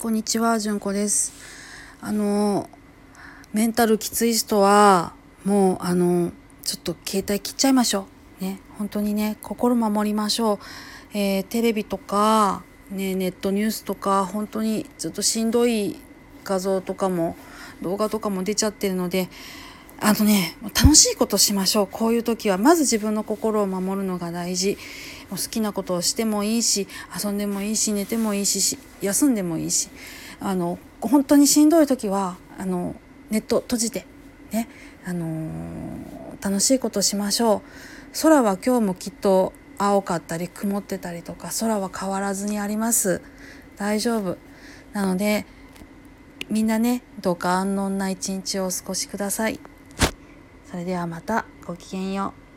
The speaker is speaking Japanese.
こんにちは、じゅんこです。あの、メンタルきつい人は、もう、あの、ちょっと携帯切っちゃいましょう。ね、本当にね、心守りましょう。えーテレビとか、ね、ネットニュースとか、本当にちょっとしんどい画像とかも、動画とかも出ちゃってるので、あのね、楽しいことしましょう。こういう時は、まず自分の心を守るのが大事。もう好きなことをしてもいいし、遊んでもいいし、寝てもいい、し休んでもいいし、あの、本当にしんどい時は、あの、ネット閉じて、ね、あのー楽しいことしましょう。空は今日もきっと青かったり曇ってたりとか、空は変わらずにあります。大丈夫。なので、みんなね、どうか安穏な一日をお過ごしください。それではまたごきげんよう。